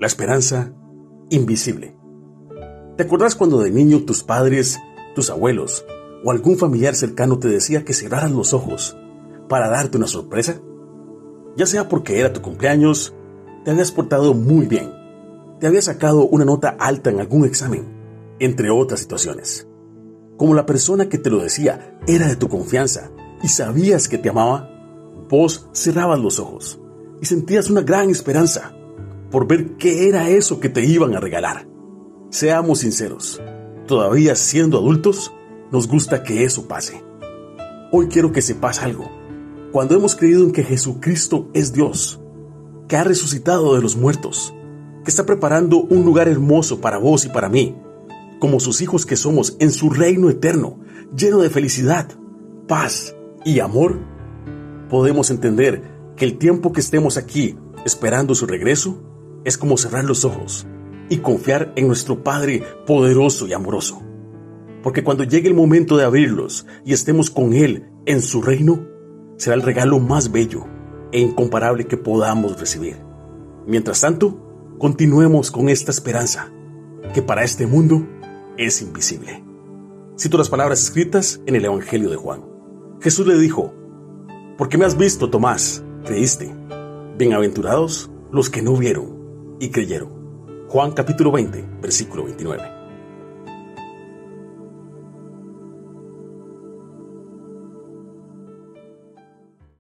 La esperanza invisible. ¿Te acuerdas cuando de niño tus padres, tus abuelos o algún familiar cercano te decía que cerraras los ojos para darte una sorpresa? Ya sea porque era tu cumpleaños, te habías portado muy bien, te habías sacado una nota alta en algún examen, entre otras situaciones. Como la persona que te lo decía era de tu confianza y sabías que te amaba, vos cerrabas los ojos y sentías una gran esperanza por ver qué era eso que te iban a regalar. Seamos sinceros, todavía siendo adultos, nos gusta que eso pase. Hoy quiero que sepas algo. Cuando hemos creído en que Jesucristo es Dios, que ha resucitado de los muertos, que está preparando un lugar hermoso para vos y para mí, como sus hijos que somos en su reino eterno, lleno de felicidad, paz y amor, podemos entender que el tiempo que estemos aquí esperando su regreso es como cerrar los ojos y confiar en nuestro Padre poderoso y amoroso. Porque cuando llegue el momento de abrirlos y estemos con Él en su reino, será el regalo más bello e incomparable que podamos recibir. Mientras tanto, continuemos con esta esperanza, que para este mundo es invisible. Cito las palabras escritas en el Evangelio de Juan. Jesús le dijo, porque me has visto, Tomás, creíste. Bienaventurados los que no vieron y creyeron. Juan capítulo 20, versículo 29.